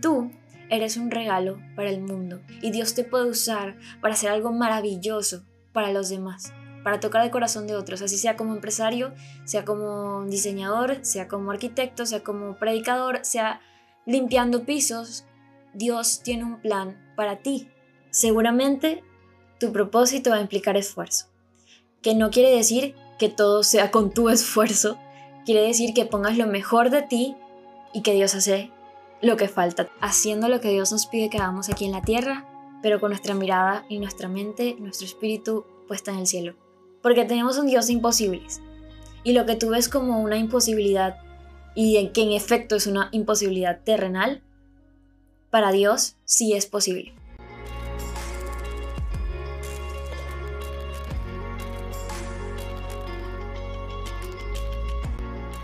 tú eres un regalo para el mundo y Dios te puede usar para hacer algo maravilloso para los demás, para tocar el corazón de otros, así sea como empresario, sea como diseñador, sea como arquitecto, sea como predicador, sea limpiando pisos. Dios tiene un plan para ti. Seguramente tu propósito va a implicar esfuerzo, que no quiere decir que todo sea con tu esfuerzo, quiere decir que pongas lo mejor de ti y que Dios hace lo que falta, haciendo lo que Dios nos pide que hagamos aquí en la tierra, pero con nuestra mirada y nuestra mente, nuestro espíritu puesta en el cielo. Porque tenemos un Dios de imposibles. Y lo que tú ves como una imposibilidad y que en efecto es una imposibilidad terrenal, para Dios sí es posible.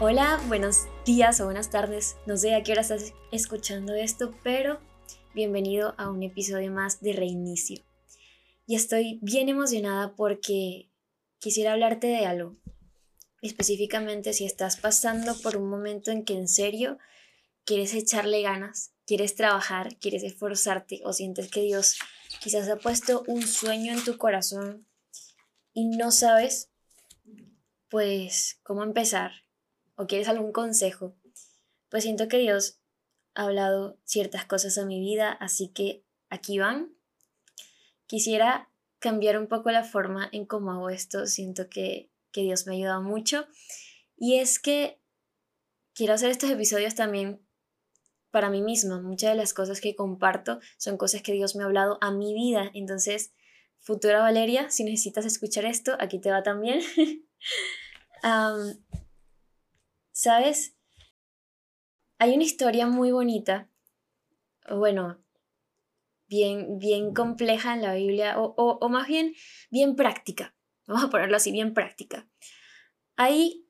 Hola, buenos días o buenas tardes. No sé a qué hora estás escuchando esto, pero bienvenido a un episodio más de Reinicio. Y estoy bien emocionada porque quisiera hablarte de algo. Específicamente si estás pasando por un momento en que en serio quieres echarle ganas, quieres trabajar, quieres esforzarte o sientes que Dios quizás ha puesto un sueño en tu corazón y no sabes pues cómo empezar o quieres algún consejo, pues siento que Dios ha hablado ciertas cosas a mi vida, así que aquí van. Quisiera cambiar un poco la forma en cómo hago esto, siento que, que Dios me ha ayudado mucho. Y es que quiero hacer estos episodios también para mí misma. Muchas de las cosas que comparto son cosas que Dios me ha hablado a mi vida. Entonces, futura Valeria, si necesitas escuchar esto, aquí te va también. ¿Sabes? Hay una historia muy bonita, bueno, bien, bien compleja en la Biblia, o, o, más bien bien práctica. Vamos a ponerlo así, bien práctica. Hay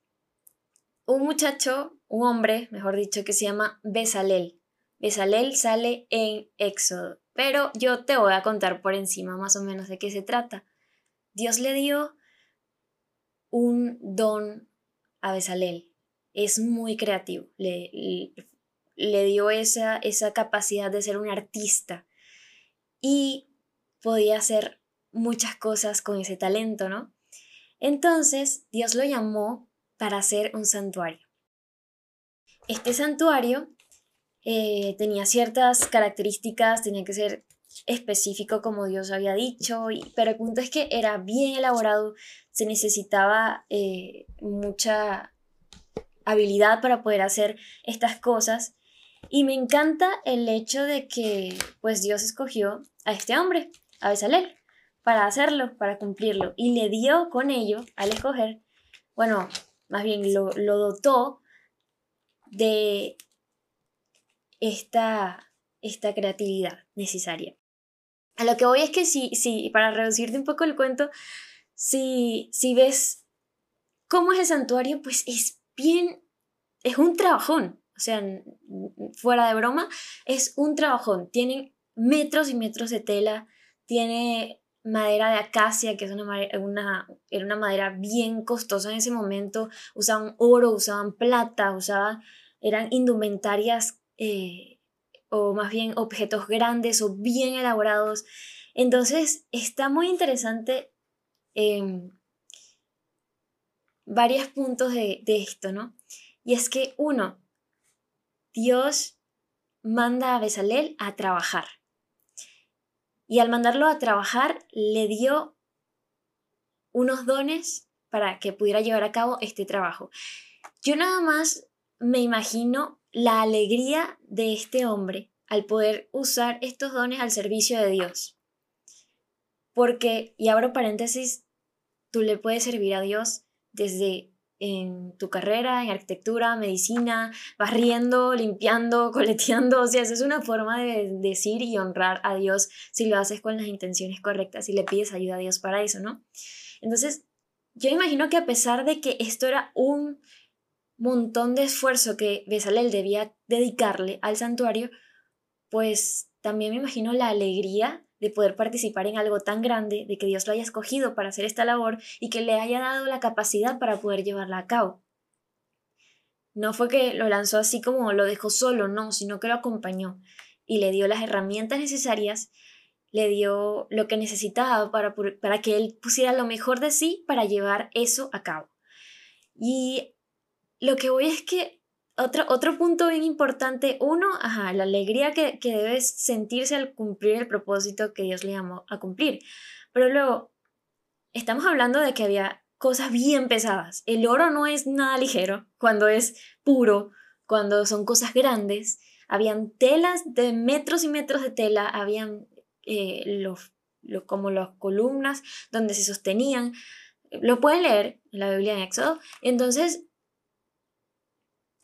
un muchacho, un hombre, mejor dicho, que se llama Besalel. Besalel sale en Éxodo, pero yo te voy a contar por encima más o menos de qué se trata. Dios le dio un don a Besalel es muy creativo, le, le, dio esa, esa capacidad de ser un artista y podía hacer muchas cosas con ese talento, ¿no? Entonces Dios lo llamó para hacer un santuario. Este santuario eh, tenía ciertas características, tenía que ser específico como Dios había dicho, y, pero el punto es que era bien elaborado, se necesitaba eh, mucha habilidad para poder hacer estas cosas. Y me encanta el hecho de que pues Dios escogió a este hombre, a Besalel, para hacerlo, para cumplirlo. Y le dio con ello, al escoger, bueno, más bien lo, lo dotó de esta, esta creatividad necesaria. A lo que voy es que si, si para reducirte un poco el cuento, si, si ves cómo es el santuario, pues es bien, es un trabajón, o sea, fuera de broma, es un trabajón. Tiene metros y metros de tela, tiene madera de acacia, que es una, una, era una madera bien costosa en ese momento, usaban oro, usaban plata, usaban, eran indumentarias eh, o más bien objetos grandes o bien elaborados. Entonces está muy interesante eh, varios puntos de, esto, ¿no? Y es que uno, Dios manda a Besalel a trabajar. Y al mandarlo a trabajar, le dio unos dones para que pudiera llevar a cabo este trabajo. Yo nada más me imagino la alegría de este hombre al poder usar estos dones al servicio de Dios. Porque, y abro paréntesis, tú le puedes servir a Dios desde en tu carrera, en arquitectura, medicina, barriendo, limpiando, coleteando, o sea, es una forma de decir y honrar a Dios si lo haces con las intenciones correctas y le pides ayuda a Dios para eso, ¿no? Entonces, yo imagino que a pesar de que esto era un montón de esfuerzo que Besalel debía dedicarle al santuario, pues también me imagino la alegría de poder participar en algo tan grande, de que Dios lo haya escogido para hacer esta labor y que le haya dado la capacidad para poder llevarla a cabo. No fue que lo lanzó así como lo dejó solo, no, sino que lo acompañó. y le dio las herramientas necesarias, le dio lo que necesitaba para, para que él pusiera lo mejor de sí para llevar eso a cabo. Y lo que voy es que otro, otro punto bien importante, uno, ajá, la alegría que, que debes sentirse al cumplir el propósito que Dios le llamó a cumplir. Pero luego, estamos hablando de que había cosas bien pesadas. El oro no es nada ligero cuando es puro, cuando son cosas grandes. Habían telas de metros y metros de tela, habían eh, los, como las columnas donde se sostenían. Lo pueden leer en la Biblia en Éxodo. Entonces,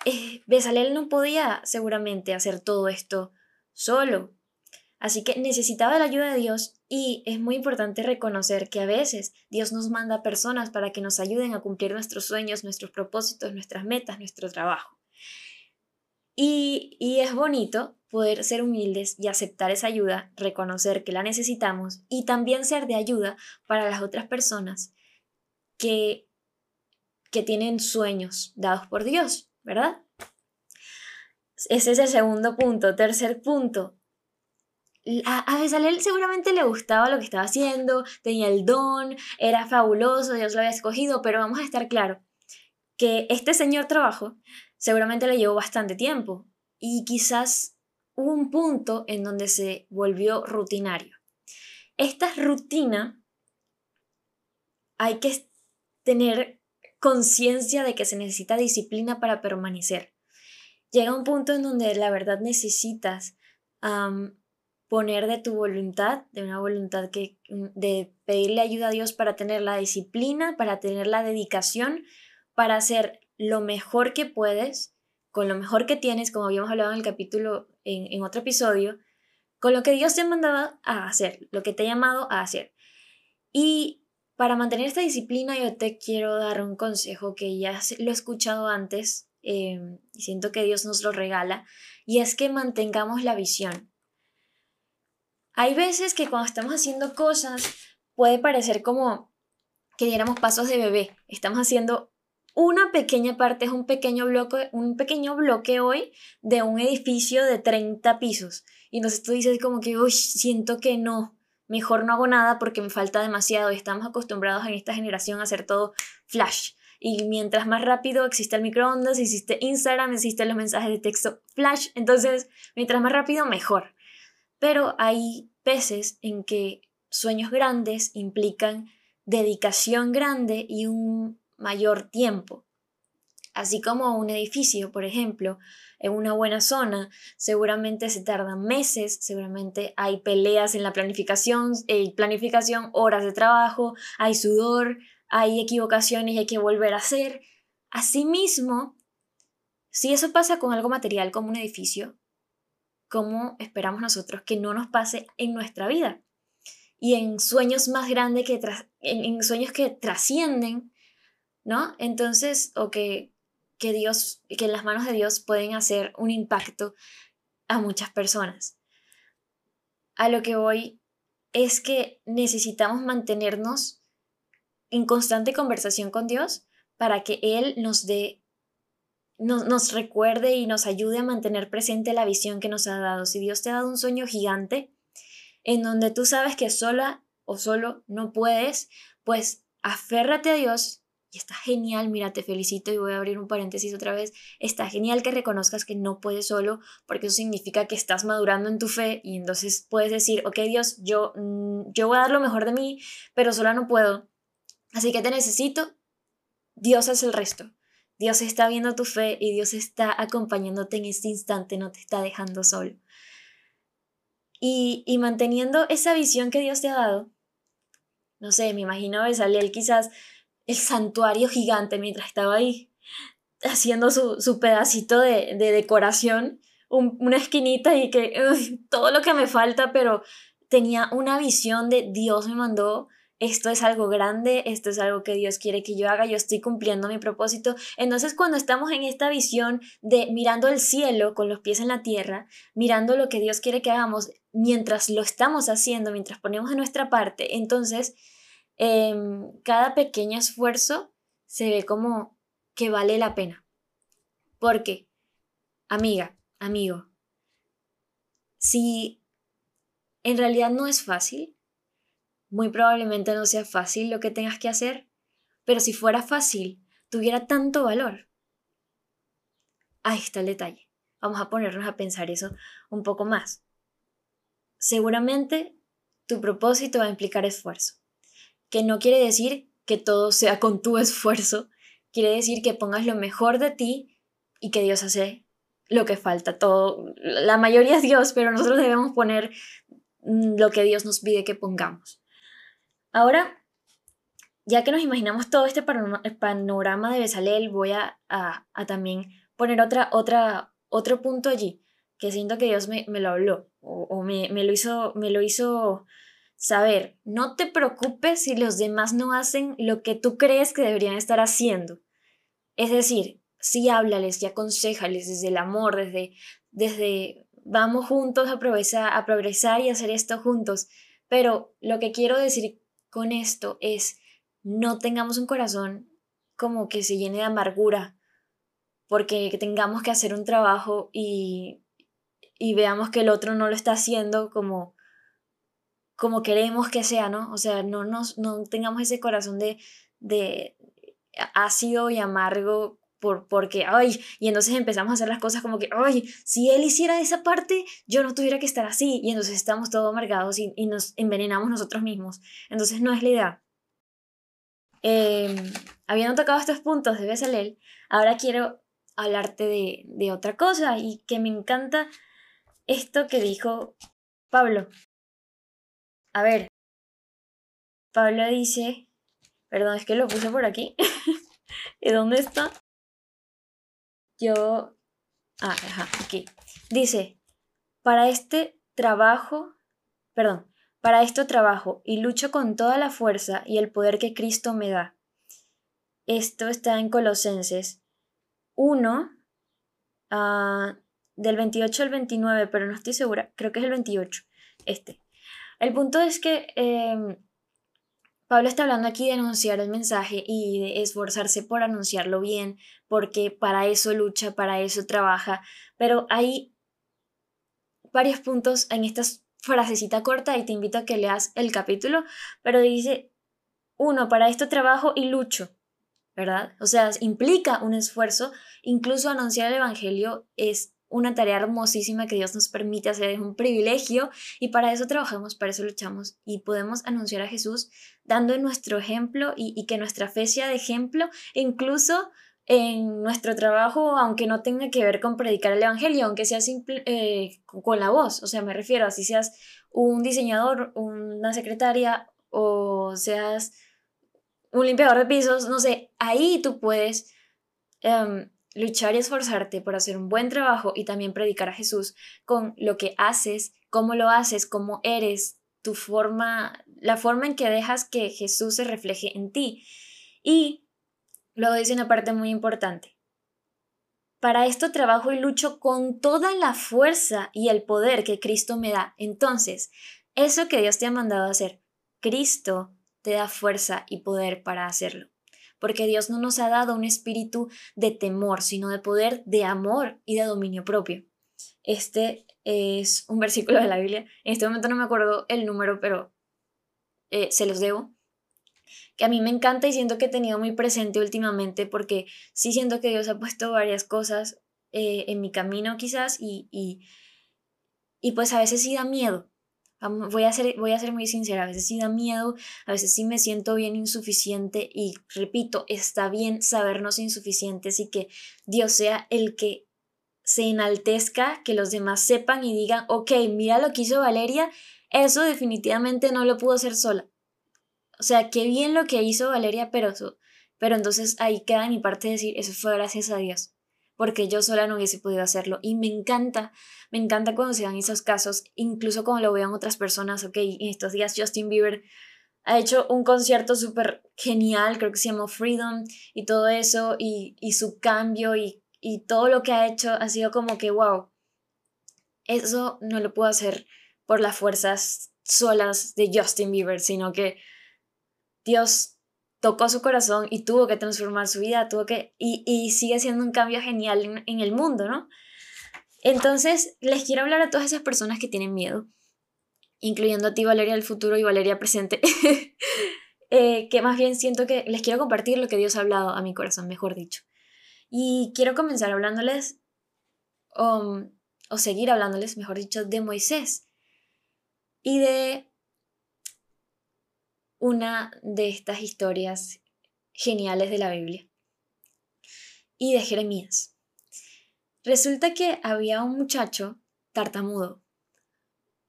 eh, no podía seguramente hacer todo esto solo. Así que necesitaba la ayuda de Dios y es muy importante reconocer que a veces Dios nos manda personas para que nos ayuden a cumplir nuestros sueños, nuestros propósitos, nuestras metas, nuestro trabajo. Y, y es bonito poder ser humildes y aceptar esa ayuda, reconocer que la necesitamos y también ser de ayuda para las otras personas que, que tienen sueños dados por Dios, ¿verdad? Ese es el segundo punto. Tercer punto, a, a seguramente le gustaba lo que estaba haciendo, tenía el don, era fabuloso, Dios lo había escogido, pero vamos a estar claro que este señor trabajo seguramente le llevó bastante tiempo y quizás hubo un punto en donde se volvió rutinario. Esta rutina hay que tener conciencia de que se necesita disciplina para permanecer. Llega un punto en donde la verdad necesitas poner de tu voluntad, de una voluntad que, mm, de pedirle ayuda a Dios para tener la disciplina, para tener la dedicación, para hacer lo mejor que puedes, con lo mejor que tienes, como habíamos hablado en el capítulo, en, en otro episodio, con lo que Dios te ha mandado a hacer, lo que te ha llamado a hacer. Y para mantener esta disciplina yo te quiero dar un consejo que ya lo he escuchado antes em, y siento que Dios nos lo regala, y es que mantengamos la visión. Hay veces que cuando estamos haciendo cosas puede parecer como que diéramos pasos de bebé. Estamos haciendo una pequeña parte, es un pequeño bloque, un pequeño bloque hoy de un edificio de 30 pisos. Y entonces tú dices como que, uy, siento que no, mejor no hago nada porque me falta demasiado. Y estamos acostumbrados en esta generación a hacer todo flash. Y mientras más rápido existe el microondas, existe Instagram, existen los mensajes de texto flash. Entonces, mientras más rápido, mejor. Pero hay veces en que sueños grandes implican dedicación grande y un mayor tiempo. Así como un edificio, por ejemplo, en una buena zona, seguramente se tardan meses, seguramente hay peleas en la planificación, hay planificación, horas de trabajo, hay sudor, hay equivocaciones y hay que volver a hacer. Asimismo, si eso pasa con algo material como un edificio, cómo esperamos nosotros que no nos pase en nuestra vida. Y en sueños más grandes que en, sueños que trascienden, ¿no? Entonces, o que, que Dios, que en las manos de Dios pueden hacer un impacto a muchas personas. A lo que voy es que necesitamos mantenernos en constante conversación con Dios para que Él nos dé nos, recuerde y nos ayude a mantener presente la visión que nos ha dado. Si Dios te ha dado un sueño gigante en donde tú sabes que sola o solo no puedes, pues aférrate a Dios y está genial, mira, te felicito y voy a abrir un paréntesis otra vez. Está genial que reconozcas que no puedes solo, porque eso significa que estás madurando en tu fe y entonces puedes decir, ok Dios, yo, mm, yo voy a dar lo mejor de mí, pero sola no puedo. Así que te necesito, Dios es el resto. Dios está viendo tu fe y Dios está acompañándote en este instante, no te está dejando solo. Y, manteniendo esa visión que Dios te ha dado, no sé, me imagino a él quizás el santuario gigante mientras estaba ahí haciendo su, pedacito de, decoración, una esquinita y que todo lo que me falta, pero tenía una visión de Dios me mandó esto es algo grande, esto es algo que Dios quiere que yo haga, yo estoy cumpliendo mi propósito. Entonces cuando estamos en esta visión de mirando el cielo con los pies en la tierra, mirando lo que Dios quiere que hagamos, mientras lo estamos haciendo, mientras ponemos de nuestra parte, entonces em, cada pequeño esfuerzo se ve como que vale la pena. Porque, amiga, amigo, si en realidad no es fácil, muy probablemente no sea fácil lo que tengas que hacer, pero si fuera fácil, tuviera tanto valor. Ahí está el detalle. Vamos a ponernos a pensar eso un poco más. Seguramente tu propósito va a implicar esfuerzo, que no quiere decir que todo sea con tu esfuerzo, quiere decir que pongas lo mejor de ti y que Dios hace lo que falta. Todo, la mayoría es Dios, pero nosotros debemos poner mm, lo que Dios nos pide que pongamos. Ahora, ya que nos imaginamos todo este panorama de Besalel, voy a, también poner otra, otra, otro punto allí, que siento que Dios me, lo habló o, me, lo hizo, me lo hizo saber. No te preocupes si los demás no hacen lo que tú crees que deberían estar haciendo. Es decir, sí háblales y aconsejales desde el amor, desde, desde vamos juntos a progresar, a progresar y hacer esto juntos. Pero lo que quiero decir con esto es, no tengamos un corazón como que se llene de amargura porque tengamos que hacer un trabajo y, y veamos que el otro no lo está haciendo como, como queremos que sea, ¿no? O sea, no, nos, no tengamos ese corazón de, de ácido y amargo por, porque, ay, y entonces empezamos a hacer las cosas como que, ay, si él hiciera esa parte, yo no tuviera que estar así, y entonces estamos todos amargados y, y nos envenenamos nosotros mismos. Entonces no es la idea. Eh, habiendo tocado estos puntos de Besalel, ahora quiero hablarte de, de otra cosa y que me encanta esto que dijo Pablo. A ver, Pablo dice, perdón, es que lo puse por aquí. ¿Y dónde está? yo... Ah, ajá, aquí. Dice, para este trabajo, perdón, para esto trabajo y lucho con toda la fuerza y el poder que Cristo me da. Esto está en Colosenses 1, ah, del 28 al 29, pero no estoy segura, creo que es el 28, este. El punto es que em, Pablo está hablando aquí de anunciar el mensaje y de esforzarse por anunciarlo bien, porque para eso lucha, para eso trabaja, pero hay varios puntos en esta frasecita corta y te invito a que leas el capítulo, pero dice, uno, para esto trabajo y lucho, ¿verdad? O sea, implica un esfuerzo, incluso anunciar el Evangelio es una tarea hermosísima que Dios nos permite hacer, es un privilegio y para eso trabajamos, para eso luchamos y podemos anunciar a Jesús dando nuestro ejemplo y, que nuestra fe sea de ejemplo, incluso en nuestro trabajo, aunque no tenga que ver con predicar el Evangelio, aunque sea eh, con la voz, o sea, me refiero a si seas un diseñador, una secretaria o seas un limpiador de pisos, no sé, ahí tú puedes em, luchar y esforzarte por hacer un buen trabajo y también predicar a Jesús con lo que haces, cómo lo haces, cómo eres, tu forma, la forma en que dejas que Jesús se refleje en ti. Y luego dice una parte muy importante. Para esto trabajo y lucho con toda la fuerza y el poder que Cristo me da. Entonces, eso que Dios te ha mandado a hacer, Cristo te da fuerza y poder para hacerlo porque Dios no nos ha dado un espíritu de temor, sino de poder, de amor y de dominio propio. Este es un versículo de la Biblia. En este momento no me acuerdo el número, pero eh, se los debo. Que a mí me encanta y siento que he tenido muy presente últimamente porque sí siento que Dios ha puesto varias cosas eh, en mi camino quizás y, y, y pues a veces sí da miedo Voy a, ser, voy a ser muy sincera, a veces sí da miedo, a veces sí me siento bien insuficiente y repito, está bien sabernos insuficientes y que Dios sea el que se enaltezca, que los demás sepan y digan, ok, mira lo que hizo Valeria, eso definitivamente no lo pudo hacer sola. O sea, qué bien lo que hizo Valeria, pero, pero entonces ahí queda mi parte de decir, eso fue gracias a Dios porque yo sola no hubiese podido hacerlo. Y me encanta, me encanta cuando se dan esos casos, incluso cuando lo vean otras personas, ok, en estos días Justin Bieber ha hecho un concierto súper genial, creo que se llamó Freedom y todo eso, y, y su cambio y, y todo lo que ha hecho ha sido como que, wow, eso no lo puedo hacer por las fuerzas solas de Justin Bieber, sino que Dios tocó su corazón y tuvo que transformar su vida, tuvo que, y, y sigue siendo un cambio genial en, el mundo, ¿no? Entonces, les quiero hablar a todas esas personas que tienen miedo, incluyendo a ti, Valeria del futuro y Valeria presente, eh, que más bien siento que les quiero compartir lo que Dios ha hablado a mi corazón, mejor dicho. Y quiero comenzar hablándoles, um, o seguir hablándoles, mejor dicho, de Moisés y de una de estas historias geniales de la Biblia y de Jeremías. Resulta que había un muchacho tartamudo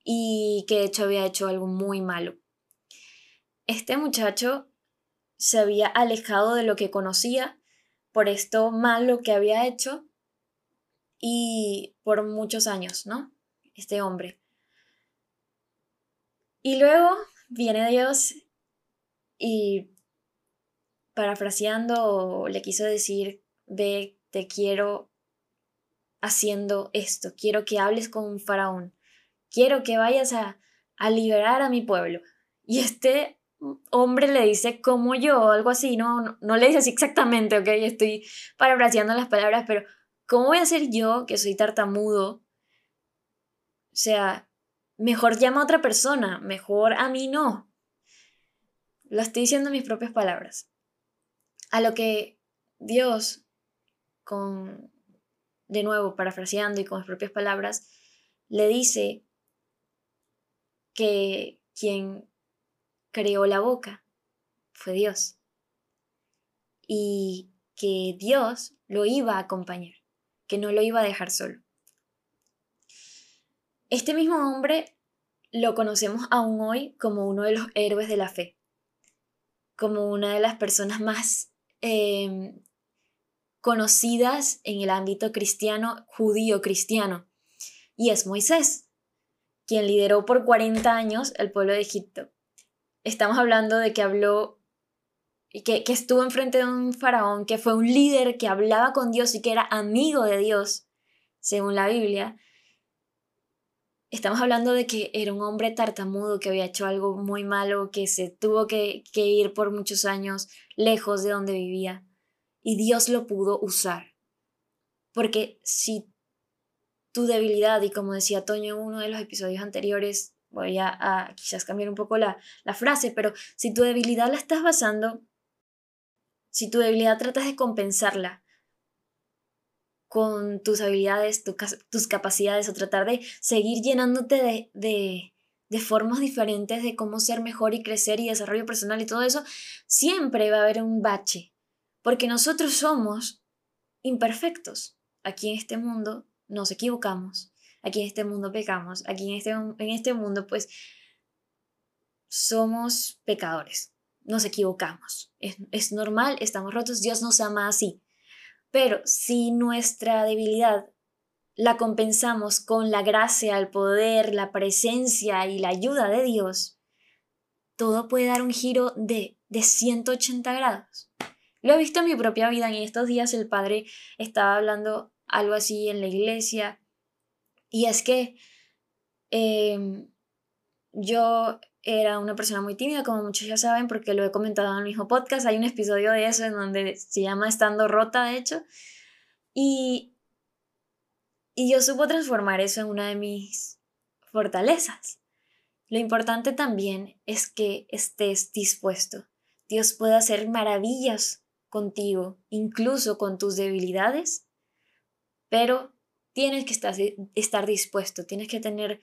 y que de hecho había hecho algo muy malo. Este muchacho se había alejado de lo que conocía por esto malo que había hecho y por muchos años, ¿no? Este hombre. Y luego viene Dios y parafraseando le quiso decir, ve, te quiero haciendo esto, quiero que hables con un faraón, quiero que vayas a, a liberar a mi pueblo. Y este hombre le dice como yo, algo así, no, no, le dice así exactamente, ok, estoy parafraseando las palabras, pero ¿cómo voy a ser yo, que soy tartamudo? O sea, mejor llama a otra persona, mejor a mí no. Lo estoy diciendo en mis propias palabras. A lo que Dios, con, de nuevo, parafraseando y con mis propias palabras, le dice que quien creó la boca fue Dios. Y que Dios lo iba a acompañar, que no lo iba a dejar solo. Este mismo hombre lo conocemos aún hoy como uno de los héroes de la fe, como una de las personas más em, conocidas en el ámbito cristiano, judío cristiano, y es Moisés, quien lideró por 40 años el pueblo de Egipto. Estamos hablando de que habló que, que estuvo enfrente de un faraón, que fue un líder que hablaba con Dios y que era amigo de Dios, según la Biblia, Estamos hablando de que era un hombre tartamudo que había hecho algo muy malo, que se tuvo que, ir por muchos años lejos de donde vivía. Y Dios lo pudo usar. Porque si tu debilidad, y como decía Toño en uno de los episodios anteriores, voy a, a, quizás cambiar un poco la, la frase, pero si tu debilidad la estás basando, si tu debilidad tratas de compensarla con tus habilidades, tus capacidades o tratar de seguir llenándote de, de, formas diferentes de cómo ser mejor y crecer y desarrollo personal y todo eso, siempre va a haber un bache, porque nosotros somos imperfectos. Aquí en este mundo nos equivocamos, aquí en este mundo pecamos, aquí en este, en este mundo pues somos pecadores, nos equivocamos. Es, es normal, estamos rotos, Dios nos ama así. Pero si nuestra debilidad la compensamos con la gracia, el poder, la presencia y la ayuda de Dios, todo puede dar un giro de, de 180 grados. Lo he visto en mi propia vida. En estos días el padre estaba hablando algo así en la iglesia. Y es que em, yo era una persona muy tímida, como muchos ya saben, porque lo he comentado en el mismo podcast. Hay un episodio de eso en donde se llama Estando Rota, de hecho. Y, y yo supo transformar eso en una de mis fortalezas. Lo importante también es que estés dispuesto. Dios puede hacer maravillas contigo, incluso con tus debilidades, pero tienes que estar, estar dispuesto, tienes que tener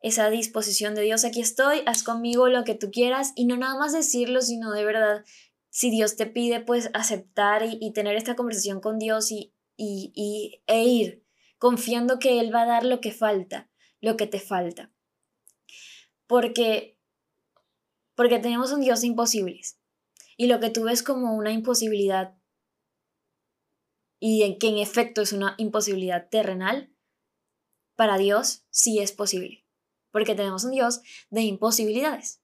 esa disposición de Dios, aquí estoy, haz conmigo lo que tú quieras y no nada más decirlo, sino de verdad, si Dios te pide, pues aceptar y, tener esta conversación con Dios y, y, e ir confiando que Él va a dar lo que falta, lo que te falta. Porque, porque tenemos un Dios imposibles y lo que tú ves como una imposibilidad y en que en efecto es una imposibilidad terrenal, para Dios sí es posible porque tenemos un Dios de imposibilidades.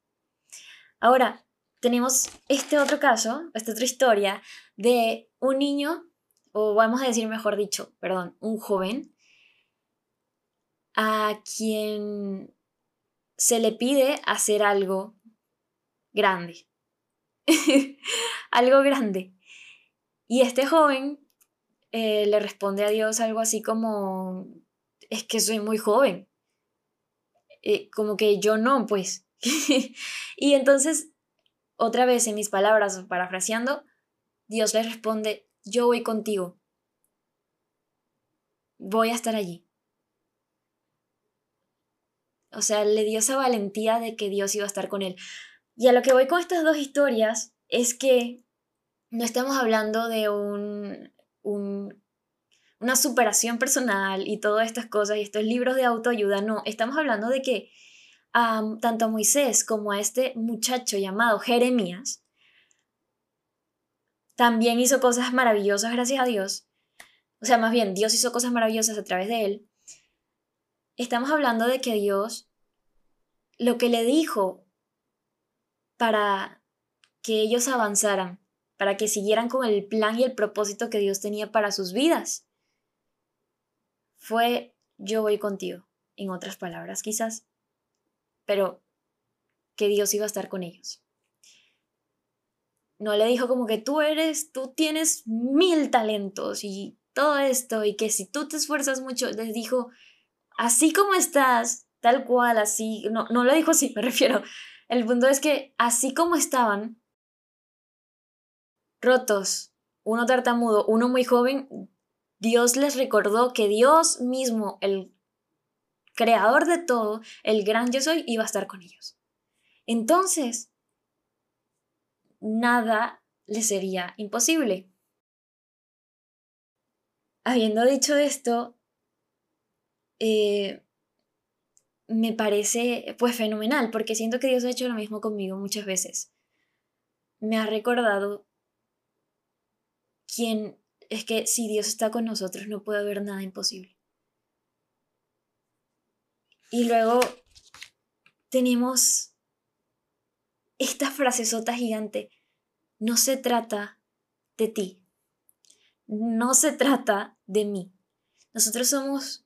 Ahora, tenemos este otro caso, esta otra historia de un niño, o vamos a decir mejor dicho, perdón, un joven, a quien se le pide hacer algo grande. algo grande. Y este joven eh, le responde a Dios algo así como, es que soy muy joven. Eh, como que yo no, pues. y entonces, otra vez en mis palabras, parafraseando, Dios le responde, yo voy contigo. Voy a estar allí. O sea, le dio esa valentía de que Dios iba a estar con él. Y a lo que voy con estas dos historias es que no estamos hablando de un, una superación personal y todas estas cosas y estos libros de autoayuda, no, estamos hablando de que tanto a Moisés como a este muchacho llamado Jeremías, también hizo cosas maravillosas gracias a Dios. O sea, más bien, Dios hizo cosas maravillosas a través de él. Estamos hablando de que Dios lo que le dijo para que ellos avanzaran, para que siguieran con el plan y el propósito que Dios tenía para sus vidas, fue yo voy contigo, en otras palabras quizás, pero que Dios iba a estar con ellos. No le dijo como que tú eres, tú tienes mil talentos y todo esto y que si tú te esfuerzas mucho, les dijo, así como estás, tal cual, así, no, no lo dijo así, me refiero. El punto es que así como estaban, rotos, uno tartamudo, uno muy joven, Dios les recordó que Dios mismo, el creador de todo, el gran yo soy, iba a estar con ellos. Entonces, nada les sería imposible. Habiendo dicho esto, eh, me parece pues fenomenal, porque siento que Dios ha hecho lo mismo conmigo muchas veces. Me ha recordado quién es que si Dios está con nosotros no puede haber nada imposible. Y luego tenemos esta frasesota gigante. No se trata de ti. No se trata de mí. Nosotros somos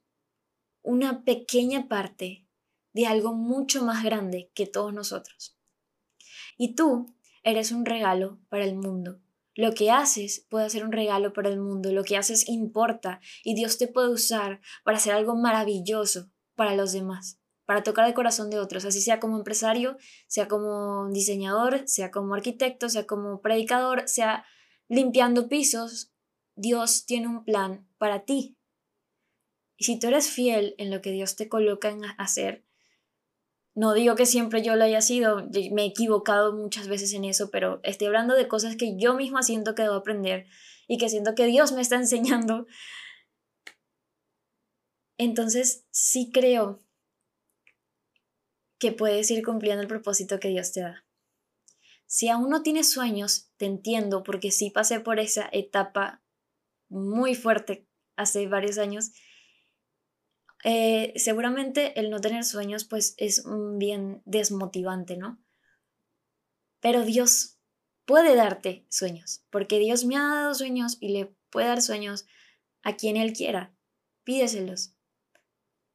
una pequeña parte de algo mucho más grande que todos nosotros. Y tú eres un regalo para el mundo. Lo que haces puede ser un regalo para el mundo, lo que haces importa y Dios te puede usar para hacer algo maravilloso para los demás, para tocar el corazón de otros, así sea como empresario, sea como diseñador, sea como arquitecto, sea como predicador, sea limpiando pisos, Dios tiene un plan para ti. Y si tú eres fiel en lo que Dios te coloca en hacer, no digo que siempre yo lo haya sido, me he equivocado muchas veces en eso, pero estoy hablando de cosas que yo misma siento que debo aprender y que siento que Dios me está enseñando. Entonces, sí creo que puedes ir cumpliendo el propósito que Dios te da. Si aún no tienes sueños, te entiendo porque sí pasé por esa etapa muy fuerte hace varios años eh, seguramente el no tener sueños pues es bien desmotivante, ¿no? Pero Dios puede darte sueños, porque Dios me ha dado sueños y le puede dar sueños a quien Él quiera. Pídeselos,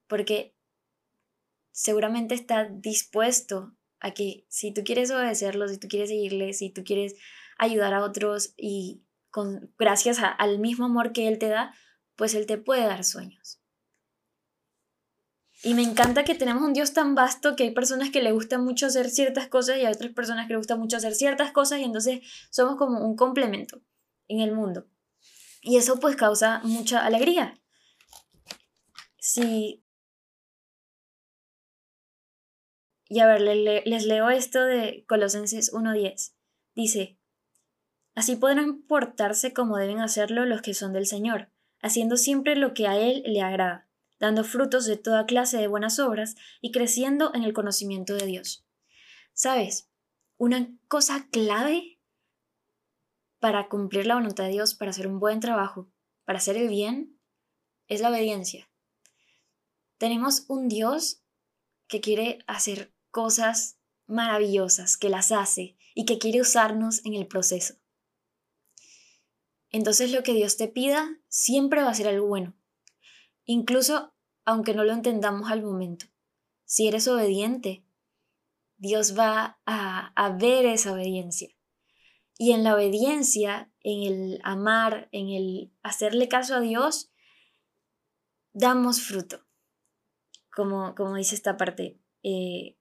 porque seguramente está dispuesto a que si tú quieres obedecerlo, si tú quieres seguirle, si tú quieres ayudar a otros y con, gracias al mismo amor que Él te da, pues Él te puede dar sueños. Y me encanta que tenemos un Dios tan vasto que hay personas que le gusta mucho hacer ciertas cosas y hay otras personas que le gusta mucho hacer ciertas cosas y entonces somos como un complemento en el mundo. Y eso pues causa mucha alegría. Sí. Y a ver, les leo esto de Colosenses 1.10. Dice, Así podrán portarse como deben hacerlo los que son del Señor, haciendo siempre lo que a Él le agrada dando frutos de toda clase de buenas obras y creciendo en el conocimiento de Dios. ¿Sabes? Una cosa clave para cumplir la voluntad de Dios, para hacer un buen trabajo, para hacer el bien, es la obediencia. Tenemos un Dios que quiere hacer cosas maravillosas, que las hace y que quiere usarnos en el proceso. Entonces lo que Dios te pida siempre va a ser algo bueno incluso aunque no lo entendamos al momento. Si eres obediente, Dios va a, a ver esa obediencia. Y en la obediencia, en el amar, en el hacerle caso a Dios, damos fruto. como, como dice esta parte, eh,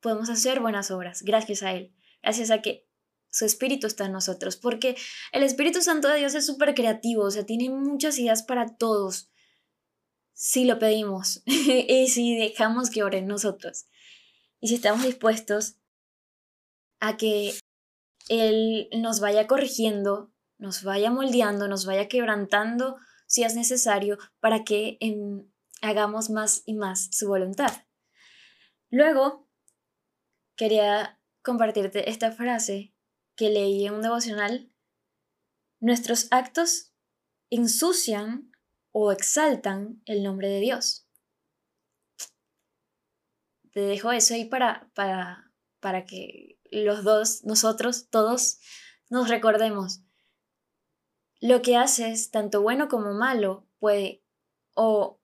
podemos hacer buenas obras gracias a Él, gracias a que su espíritu está en nosotros, porque el Espíritu Santo de Dios es súper creativo, o sea, tiene muchas ideas para todos, si lo pedimos y si dejamos que oren nosotros, y si estamos dispuestos a que Él nos vaya corrigiendo, nos vaya moldeando, nos vaya quebrantando si es necesario para que em, hagamos más y más su voluntad. Luego, quería compartirte esta frase que leí en un devocional. Nuestros actos ensucian o exaltan el nombre de Dios. Te dejo eso ahí para, para, para que los dos, nosotros, todos, nos recordemos. Lo que haces, tanto bueno como malo, puede o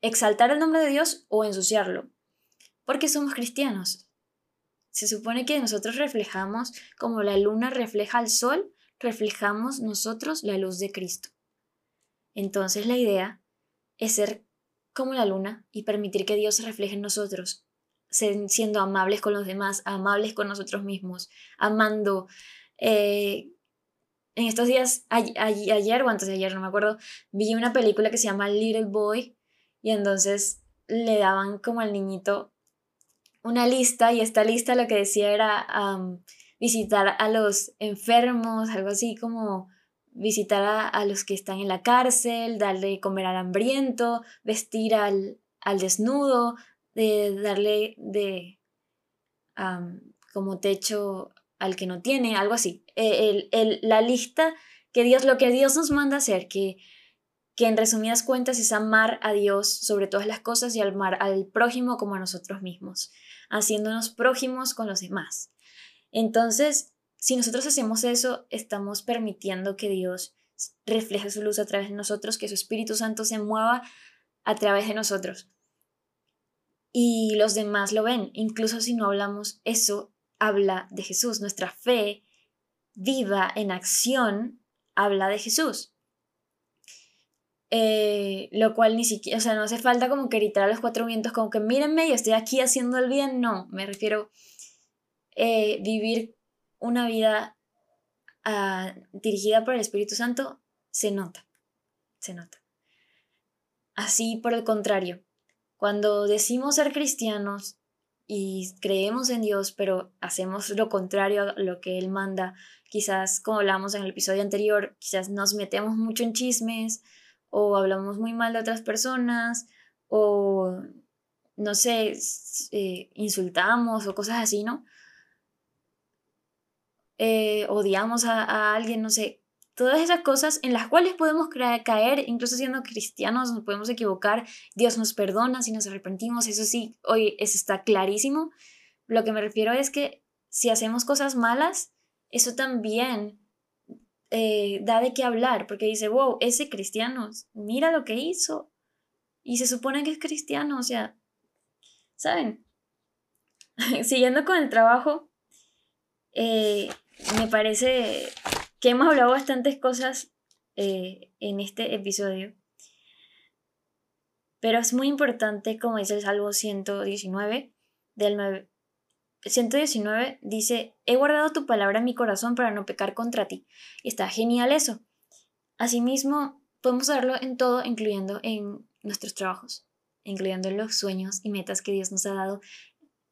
exaltar el nombre de Dios o ensuciarlo, porque somos cristianos. Se supone que nosotros reflejamos, como la luna refleja al sol, reflejamos nosotros la luz de Cristo. Entonces la idea es ser como la luna y permitir que Dios se refleje en nosotros, siendo amables con los demás, amables con nosotros mismos, amando. Eh, en estos días, ayer o antes de ayer, no me acuerdo, vi una película que se llama Little Boy y entonces le daban como al niñito una lista y esta lista lo que decía era visitar a los enfermos, algo así como visitar a, los que están en la cárcel, darle comer al hambriento, vestir al, al desnudo, de darle de como techo al que no tiene, algo así. E, el, la lista que Dios, lo que Dios nos manda hacer, que que en resumidas cuentas es amar a Dios sobre todas las cosas y amar al prójimo como a nosotros mismos, haciéndonos prójimos con los demás. Entonces, si nosotros hacemos eso, estamos permitiendo que Dios refleje su luz a través de nosotros, que su Espíritu Santo se mueva a través de nosotros. Y los demás lo ven, incluso si no hablamos, eso habla de Jesús. Nuestra fe viva en acción habla de Jesús. Eh, lo cual ni siquiera, o sea, no hace falta como que gritar a los cuatro vientos, como que mírenme, yo estoy aquí haciendo el bien, no, me refiero eh, vivir una vida ah, dirigida por el Espíritu Santo, se nota, se nota. Así, por el contrario, cuando decimos ser cristianos y creemos en Dios, pero hacemos lo contrario a lo que Él manda, quizás como hablamos en el episodio anterior, quizás nos metemos mucho en chismes, o hablamos muy mal de otras personas o no sé, eh, insultamos o cosas así, ¿no? Eh, odiamos a, alguien, no sé, todas esas cosas en las cuales podemos caer, incluso siendo cristianos, nos podemos equivocar, Dios nos perdona si nos arrepentimos, eso sí, hoy eso está clarísimo. Lo que me refiero es que si hacemos cosas malas, eso también eh, da de qué hablar, porque dice, wow, ese cristiano, mira lo que hizo. Y se supone que es cristiano, o sea, ¿saben? Siguiendo con el trabajo, eh, me parece que hemos hablado bastantes cosas eh, en este episodio. Pero es muy importante, como dice el Salmo 119, del 9, 119 dice, he guardado tu palabra en mi corazón para no pecar contra ti. Y está genial eso. Asimismo, podemos hacerlo en todo, incluyendo en nuestros trabajos, incluyendo en los sueños y metas que Dios nos ha dado.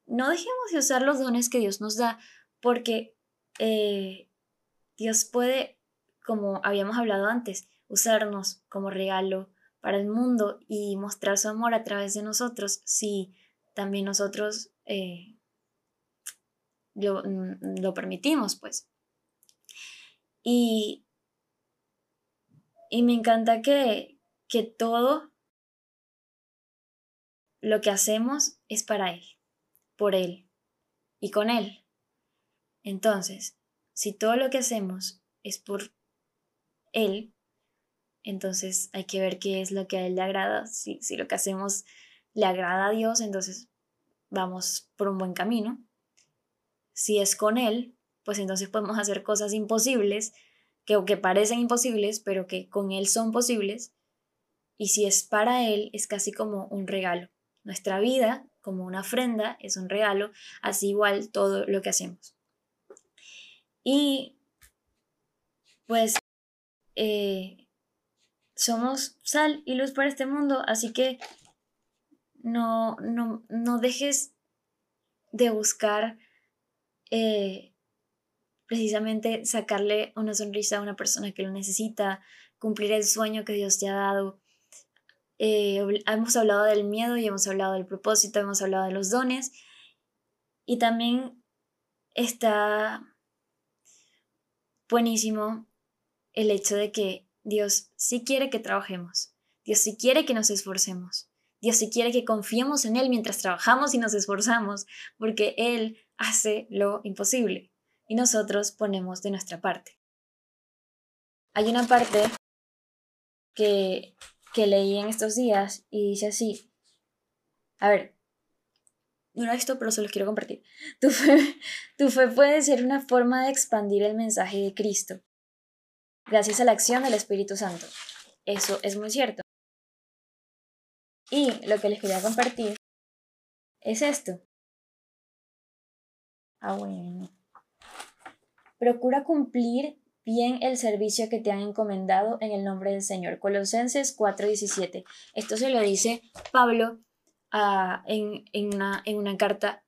No dejemos de usar los dones que Dios nos da, porque eh, Dios puede, como habíamos hablado antes, usarnos como regalo para el mundo y mostrar su amor a través de nosotros si también nosotros eh, Mm, lo, permitimos, pues. Y, y me encanta que, que todo lo que hacemos es para Él, por Él y con Él. Entonces, si todo lo que hacemos es por Él, entonces hay que ver qué es lo que a Él le agrada. Si, si lo que hacemos le agrada a Dios, entonces vamos por un buen camino si es con Él, pues entonces podemos hacer cosas imposibles, que, que parecen imposibles, pero que con Él son posibles. Y si es para Él, es casi como un regalo. Nuestra vida, como una ofrenda, es un regalo, así igual todo lo que hacemos. Y pues eh, somos sal y luz para este mundo, así que no, no, no dejes de buscar eh, precisamente sacarle una sonrisa a una persona que lo necesita, cumplir el sueño que Dios te ha dado. Eh, hemos hablado del miedo y hemos hablado del propósito, hemos hablado de los dones y también está buenísimo el hecho de que Dios sí quiere que trabajemos, Dios sí quiere que nos esforcemos, Dios sí quiere que confiemos en Él mientras trabajamos y nos esforzamos, porque Él hace lo imposible y nosotros ponemos de nuestra parte. Hay una parte que, que leí en estos días y dice así, a ver, no lo he pero se los quiero compartir. Tu fe, tu fe puede ser una forma de expandir el mensaje de Cristo, gracias a la acción del Espíritu Santo. Eso es muy cierto. Y lo que les quería compartir es esto. Ah, bueno. Procura cumplir bien el servicio que te han encomendado en el nombre del Señor. Colosenses 4:17. Esto se lo dice Pablo ah, en, una, en una carta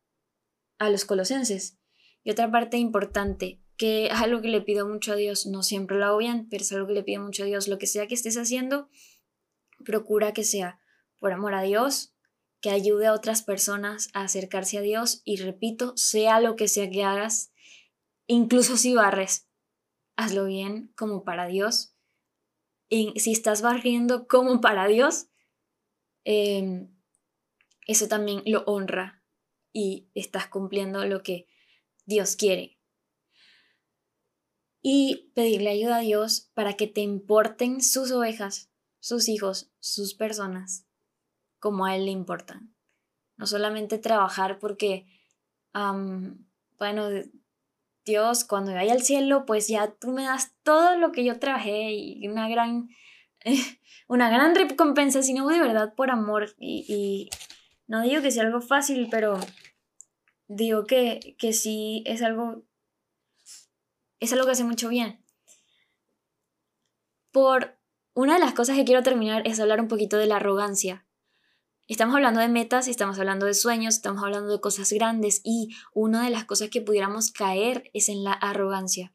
a los colosenses. Y otra parte importante, que es algo que le pido mucho a Dios, no siempre lo hago bien, pero es algo que le pido mucho a Dios, lo que sea que estés haciendo, procura que sea por amor a Dios, que ayude a otras personas a acercarse a Dios y repito, sea lo que sea que hagas, incluso si barres, hazlo bien como para Dios. Y si estás barriendo como para Dios, em, eso también lo honra y estás cumpliendo lo que Dios quiere. Y pedirle ayuda a Dios para que te importen sus ovejas, sus hijos, sus personas, como a Él le importan. No solamente trabajar porque, bueno, Dios, cuando vaya al cielo, pues ya tú me das todo lo que yo trabajé y una gran, una gran recompensa, sino de verdad por amor. Y, no digo que sea algo fácil, pero digo que, que sí es algo, es algo que hace mucho bien. Por una de las cosas que quiero terminar es hablar un poquito de la arrogancia. Estamos hablando de metas, estamos hablando de sueños, estamos hablando de cosas grandes y una de las cosas que pudiéramos caer es en la arrogancia.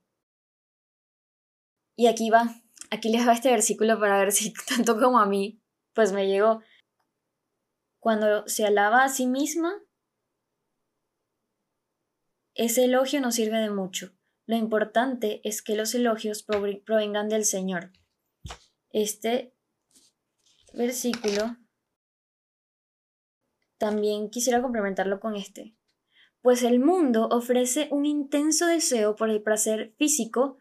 Y aquí va, aquí les va este versículo para ver si tanto como a mí, pues me llegó. Cuando se alaba a sí misma, ese elogio no sirve de mucho. Lo importante es que los elogios provengan del Señor. Este versículo también quisiera complementarlo con este. Pues el mundo ofrece un intenso deseo por el placer físico,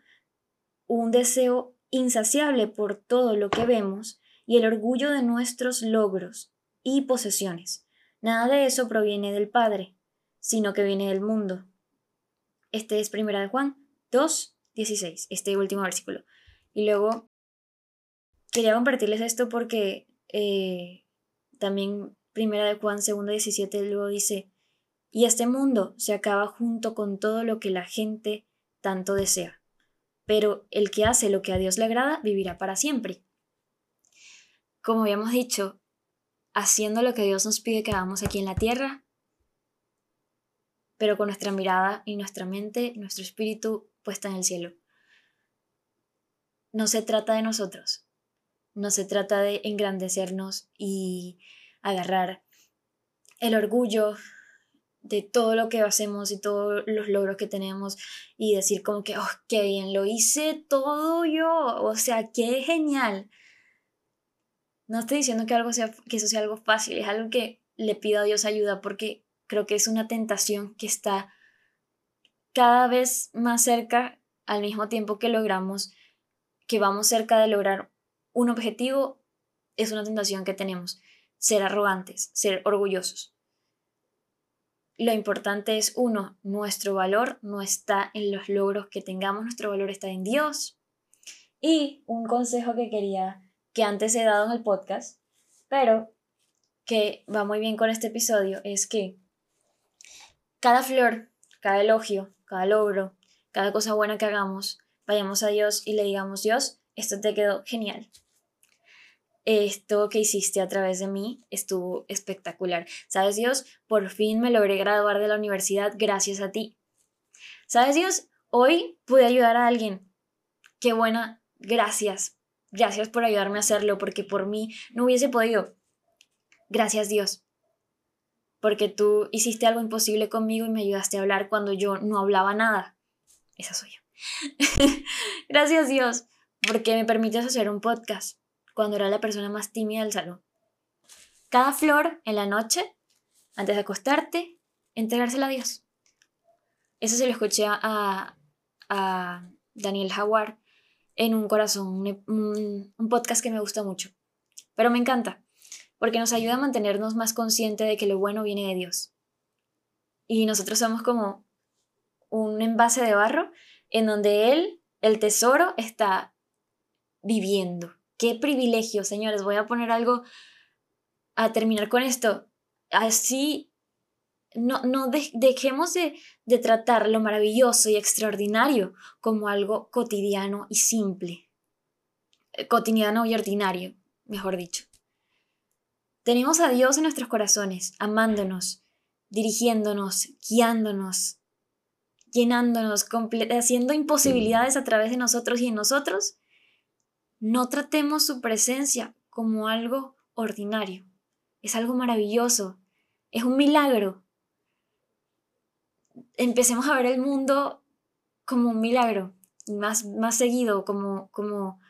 un deseo insaciable por todo lo que vemos y el orgullo de nuestros logros y posesiones. Nada de eso proviene del Padre, sino que viene del mundo. Este es Primera de Juan 2, 16, este último versículo. Y luego quería compartirles esto porque eh, también Primera de Juan 2, 17 luego dice, y este mundo se acaba junto con todo lo que la gente tanto desea. Pero el que hace lo que a Dios le agrada vivirá para siempre. Como habíamos dicho, haciendo lo que Dios nos pide que hagamos aquí en la tierra, pero con nuestra mirada y nuestra mente, nuestro espíritu puesta en el cielo. No se trata de nosotros, no se trata de engrandecernos y agarrar el orgullo de todo lo que hacemos y todos los logros que tenemos y decir como que, oh, qué bien, lo hice todo yo, o sea, qué genial. No estoy diciendo que, algo sea, que eso sea algo fácil, es algo que le pido a Dios ayuda porque creo que es una tentación que está cada vez más cerca al mismo tiempo que logramos, que vamos cerca de lograr un objetivo, es una tentación que tenemos ser arrogantes, ser orgullosos. Lo importante es, uno, nuestro valor no está en los logros que tengamos, nuestro valor está en Dios. Y un consejo que quería que antes he dado en el podcast, pero que va muy bien con este episodio, es que cada flor, cada elogio, cada logro, cada cosa buena que hagamos, vayamos a Dios y le digamos, Dios, esto te quedó genial. Esto que hiciste a través de mí estuvo espectacular. ¿Sabes, Dios? Por fin me logré graduar de la universidad gracias a ti. ¿Sabes, Dios? Hoy pude ayudar a alguien. Qué buena. Gracias. Gracias por ayudarme a hacerlo, porque por mí no hubiese podido. Gracias, Dios. Porque tú hiciste algo imposible conmigo y me ayudaste a hablar cuando yo no hablaba nada. Esa soy yo. Gracias, Dios, porque me permites hacer un podcast cuando era la persona más tímida del salón. Cada flor en la noche, antes de acostarte, entregársela a Dios. Eso se lo escuché a, a Daniel Howard en Un Corazón, un, podcast que me gusta mucho. Pero me encanta, porque nos ayuda a mantenernos más conscientes de que lo bueno viene de Dios. Y nosotros somos como un envase de barro en donde Él, el tesoro, está viviendo. Qué privilegio, señores. Voy a poner algo a terminar con esto. Así no, no dejemos de, de tratar lo maravilloso y extraordinario como algo cotidiano y simple. Eh, cotidiano y ordinario, mejor dicho. Tenemos a Dios en nuestros corazones, amándonos, dirigiéndonos, guiándonos, llenándonos, haciendo imposibilidades a través de nosotros y en nosotros. No tratemos su presencia como algo ordinario. Es algo maravilloso. Es un milagro empecemos a ver el mundo como un milagro, más, más seguido, como, como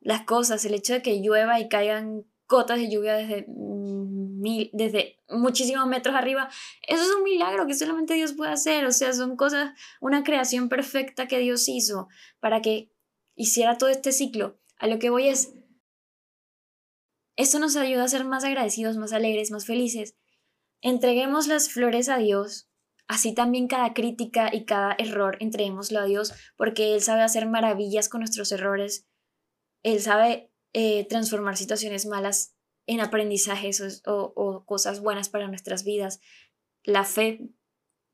las cosas, el hecho de que llueva y caigan gotas de lluvia desde, mil, desde muchísimos metros arriba, eso es un milagro que solamente Dios puede hacer, o sea, son cosas, una creación perfecta que Dios hizo para que hiciera todo este ciclo. A lo que voy es, eso nos ayuda a ser más agradecidos, más alegres, más felices. Entreguemos las flores a Dios Así también cada crítica y cada error entreguémoslo a Dios, porque Él sabe hacer maravillas con nuestros errores. Él sabe eh, transformar situaciones malas en aprendizajes o, cosas buenas para nuestras vidas. La fe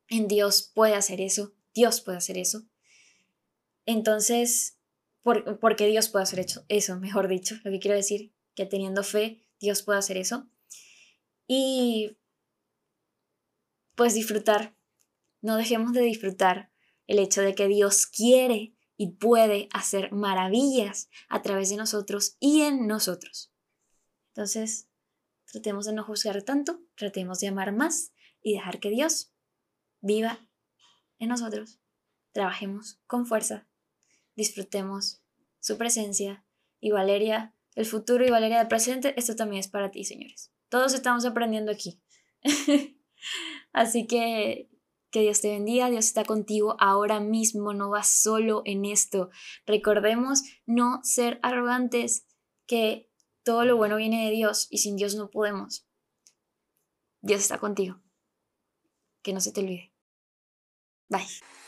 en Dios puede hacer eso. Dios puede hacer eso. Entonces, por, porque Dios puede hacer eso, eso, mejor dicho, lo que quiero decir, que teniendo fe, Dios puede hacer eso. Y pues disfrutar no dejemos de disfrutar el hecho de que Dios quiere y puede hacer maravillas a través de nosotros y en nosotros. Entonces, tratemos de no juzgar tanto, tratemos de amar más y dejar que Dios viva en nosotros. Trabajemos con fuerza, disfrutemos su presencia y Valeria, el futuro y Valeria del presente, esto también es para ti, señores. Todos estamos aprendiendo aquí. Así que que Dios te bendiga, Dios está contigo ahora mismo, no vas solo en esto. Recordemos no ser arrogantes, que todo lo bueno viene de Dios y sin Dios no podemos. Dios está contigo. Que no se te olvide. Bye.